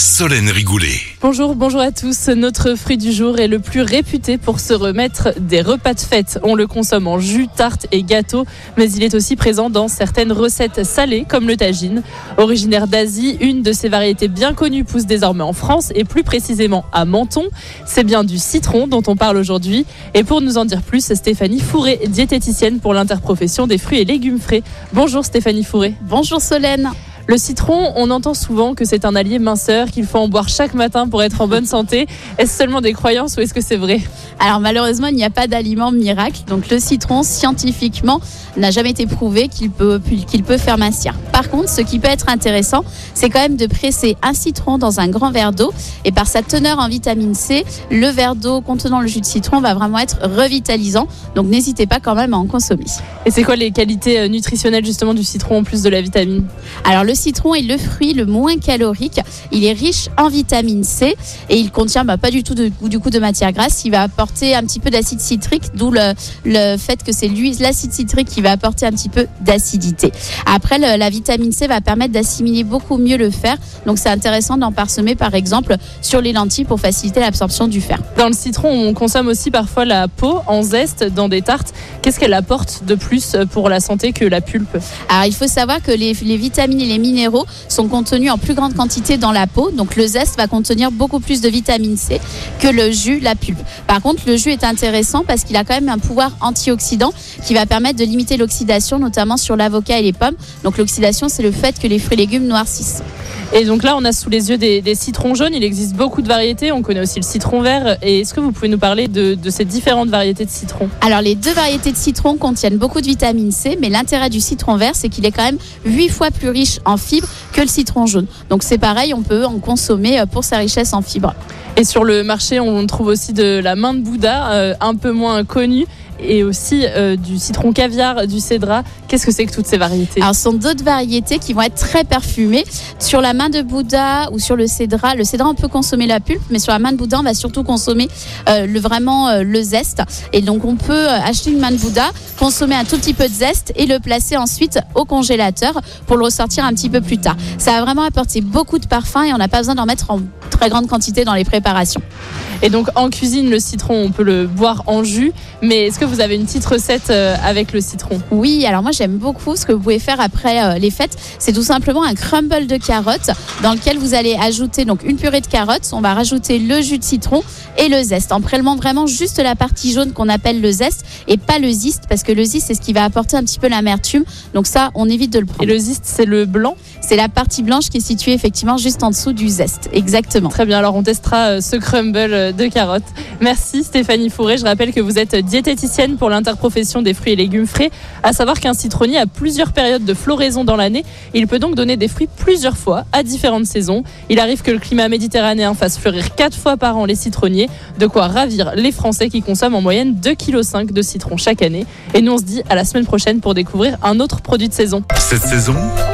Solène Rigoulet. Bonjour, bonjour à tous. Notre fruit du jour est le plus réputé pour se remettre des repas de fête. On le consomme en jus, tarte et gâteau, mais il est aussi présent dans certaines recettes salées comme le tagine. Originaire d'Asie, une de ses variétés bien connues pousse désormais en France et plus précisément à Menton. C'est bien du citron dont on parle aujourd'hui. Et pour nous en dire plus, Stéphanie Fourré, diététicienne pour l'interprofession des fruits et légumes frais. Bonjour Stéphanie Fourré. Bonjour Solène. Le citron, on entend souvent que c'est un allié minceur, qu'il faut en boire chaque matin pour être en bonne santé. Est-ce seulement des croyances ou est-ce que c'est vrai Alors malheureusement, il n'y a pas d'aliment miracle. Donc le citron, scientifiquement, n'a jamais été prouvé qu'il peut, qu'il peut faire mincir. Par contre, ce qui peut être intéressant, c'est quand même de presser un citron dans un grand verre d'eau. Et par sa teneur en vitamine C, le verre d'eau contenant le jus de citron va vraiment être revitalisant. Donc n'hésitez pas quand même à en consommer. Et c'est quoi les qualités euh, nutritionnelles justement du citron en plus de la vitamine? Alors le citron est le fruit le moins calorique. Il est riche en vitamine C et il contient bah, pas du tout de, du coup de matière grasse. Il va apporter un petit peu d'acide citrique, d'où le, le, fait que c'est l'acide citrique qui va apporter un petit peu d'acidité. Après, le, la vitamine C va permettre d'assimiler beaucoup mieux le fer. Donc c'est intéressant d'en parsemer par exemple sur les lentilles pour faciliter l'absorption du fer. Dans le citron, on consomme aussi parfois la peau en zeste dans des tartes. Qu'est-ce qu'elle apporte de plus pour la santé que la pulpe? Alors il faut savoir que les, les vitamines et les minéraux sont contenus en plus grande quantité dans la peau. Donc le zeste va contenir beaucoup plus de vitamine C que le jus, la pulpe. Par contre, le jus est intéressant parce qu'il a quand même un pouvoir antioxydant qui va permettre de limiter l'oxydation, notamment sur l'avocat et les pommes. Donc l'oxydation, c'est le fait que les fruits et légumes noircissent. Et donc là, on a sous les yeux des, des, citrons jaunes. Il existe beaucoup de variétés. On connaît aussi le citron vert. Et est-ce que vous pouvez nous parler de, de, ces différentes variétés de citron Alors, les deux variétés de citron contiennent beaucoup de vitamine C, mais l'intérêt du citron vert, c'est qu'il est quand même 8 fois plus riche en fibres que le citron jaune. Donc, c'est pareil, on peut en consommer pour sa richesse en fibres. Et sur le marché, on trouve aussi de la main de Bouddha, euh, un peu moins connue et aussi euh, du citron caviar, du cédra. Qu'est-ce que c'est que toutes ces variétés? Alors, ce sont d'autres variétés qui vont être très parfumées. Sur la main de Bouddha ou sur le cédra, le cédra, on peut consommer la pulpe, mais sur la main de Bouddha, on va surtout consommer euh, le, vraiment euh, le zeste. Et donc, on peut acheter une main de Bouddha, consommer un tout petit peu de zeste et le placer ensuite au congélateur pour le ressortir un petit peu plus tard. Ça va vraiment apporter beaucoup de parfum et on n'a pas besoin d'en mettre en très grande quantité dans les préparations. Et donc en cuisine, le citron, on peut le boire en jus. Mais est-ce que vous avez une petite recette euh, avec le citron? Oui, alors moi j'aime beaucoup ce que vous pouvez faire après euh, les fêtes. C'est tout simplement un crumble de carottes dans lequel vous allez ajouter donc une purée de carottes. On va rajouter le jus de citron et le zeste en prélevant vraiment juste la partie jaune qu'on appelle le zeste et pas le ziste parce que le ziste c'est ce qui va apporter un petit peu l'amertume. Donc ça, on évite de le prendre. Et le ziste, c'est le blanc? C'est la partie blanche qui est située effectivement juste en dessous du zeste. Exactement. Très bien, alors on testera euh, ce crumble de carottes. Merci Stéphanie Fourré. Je rappelle que vous êtes diététicienne pour l'interprofession des fruits et légumes frais. À savoir qu'un citronnier a plusieurs périodes de floraison dans l'année. Il peut donc donner des fruits plusieurs fois à différentes saisons. Il arrive que le climat méditerranéen fasse fleurir quatre fois par an les citronniers. De quoi ravir les Français qui consomment en moyenne 2,5 kg de citron chaque année. Et nous on se dit à la semaine prochaine pour découvrir un autre produit de saison. Cette saison,